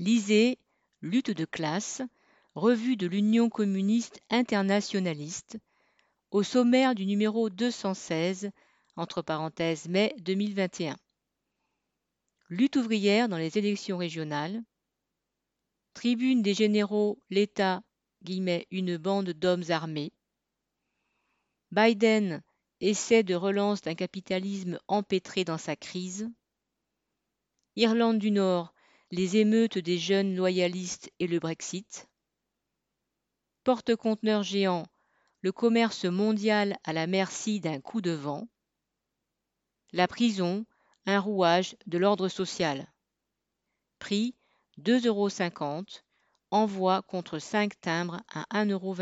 Lisez Lutte de classe, revue de l'Union communiste internationaliste, au sommaire du numéro 216, entre parenthèses mai 2021. Lutte ouvrière dans les élections régionales. Tribune des généraux, l'État, guillemets, une bande d'hommes armés. Biden, essai de relance d'un capitalisme empêtré dans sa crise. Irlande du Nord, les émeutes des jeunes loyalistes et le Brexit. Porte-conteneurs géant, le commerce mondial à la merci d'un coup de vent. La prison, un rouage de l'ordre social. Prix 2,50 euros. Envoi contre 5 timbres à 1,28 euros.